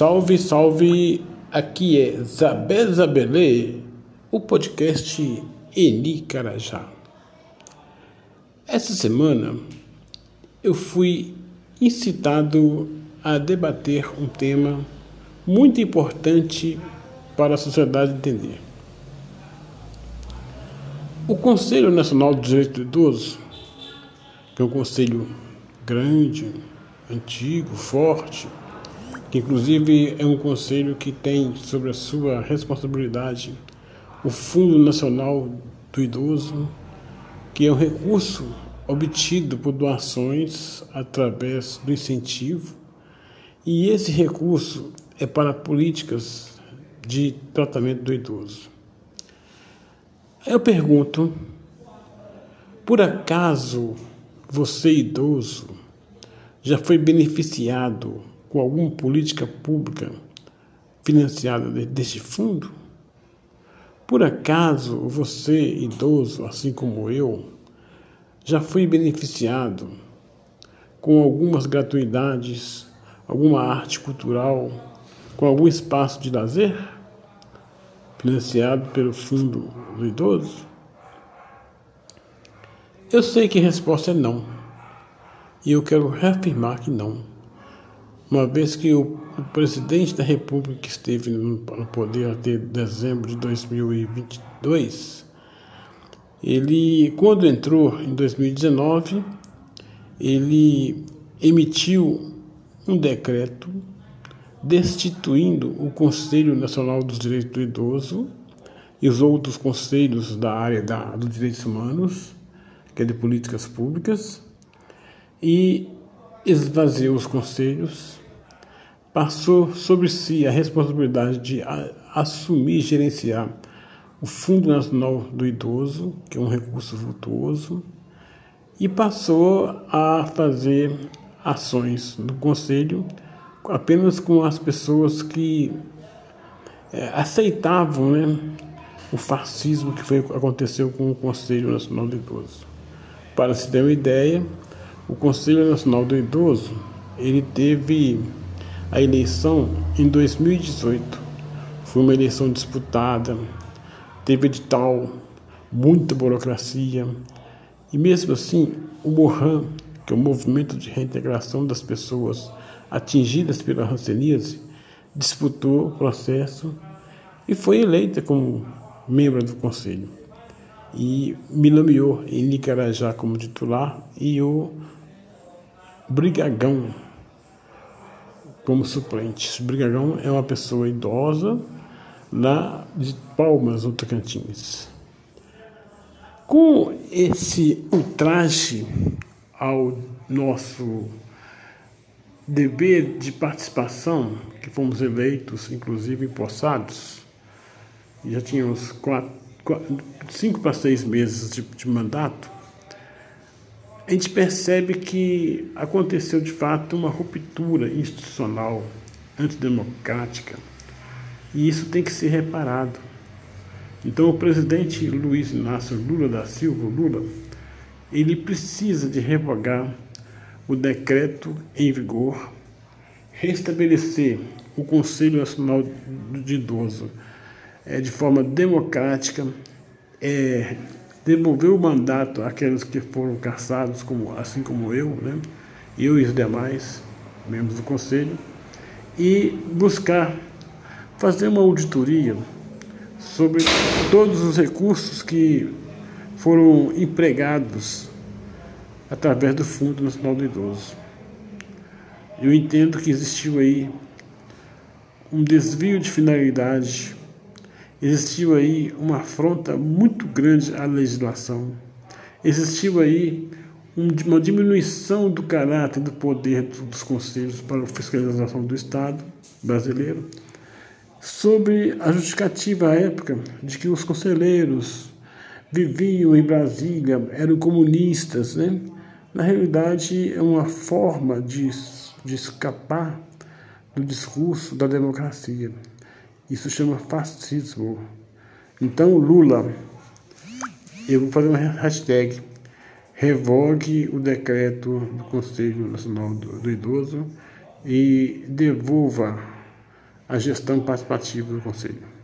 Salve, salve! Aqui é Zabé Zabelê, o podcast Eni Carajá. Essa semana eu fui incitado a debater um tema muito importante para a sociedade entender. O Conselho Nacional do Direito do Idoso, que é um conselho grande, antigo, forte, que inclusive é um conselho que tem sobre a sua responsabilidade o Fundo Nacional do Idoso, que é um recurso obtido por doações através do incentivo, e esse recurso é para políticas de tratamento do idoso. Eu pergunto, por acaso você idoso já foi beneficiado com alguma política pública financiada deste fundo? Por acaso você, idoso, assim como eu, já foi beneficiado com algumas gratuidades, alguma arte cultural, com algum espaço de lazer financiado pelo Fundo do Idoso? Eu sei que a resposta é não. E eu quero reafirmar que não. Uma vez que o, o presidente da República que esteve no, no poder até dezembro de 2022, ele, quando entrou em 2019, ele emitiu um decreto destituindo o Conselho Nacional dos Direitos do Idoso e os outros conselhos da área da, dos direitos humanos, que é de políticas públicas, e esvaziou os conselhos, passou sobre si a responsabilidade de assumir e gerenciar o Fundo Nacional do Idoso, que é um recurso vultuoso, e passou a fazer ações no Conselho apenas com as pessoas que é, aceitavam né, o fascismo que foi, aconteceu com o Conselho Nacional do Idoso. Para se ter uma ideia, o Conselho Nacional do Idoso ele teve a eleição em 2018. Foi uma eleição disputada, teve edital, muita burocracia. E mesmo assim, o Mohan, que é o movimento de reintegração das pessoas atingidas pela hanseníase, disputou o processo e foi eleita como membro do conselho. E me nomeou em Nicarajá como titular e o Brigagão como suplente. O Brigagão é uma pessoa idosa lá de Palmas, no Tocantins. Com esse ultraje ao nosso dever de participação, que fomos eleitos, inclusive empossados, já tínhamos quatro, quatro, cinco para seis meses de, de mandato, a gente percebe que aconteceu de fato uma ruptura institucional antidemocrática e isso tem que ser reparado. Então o presidente Luiz Inácio Lula da Silva, Lula, ele precisa de revogar o decreto em vigor, restabelecer o Conselho Nacional de Idoso é, de forma democrática, é, devolver o mandato àqueles que foram caçados, como, assim como eu, né? eu e os demais membros do Conselho, e buscar fazer uma auditoria sobre todos os recursos que foram empregados através do Fundo Nacional do Idoso. Eu entendo que existiu aí um desvio de finalidade existiu aí uma afronta muito grande à legislação, existiu aí uma diminuição do caráter do poder dos conselhos para a fiscalização do Estado brasileiro, sobre a justificativa à época de que os conselheiros viviam em Brasília, eram comunistas, né? Na realidade, é uma forma de, de escapar do discurso da democracia. Isso chama fascismo. Então, Lula, eu vou fazer uma hashtag, revogue o decreto do Conselho Nacional do, do Idoso e devolva a gestão participativa do Conselho.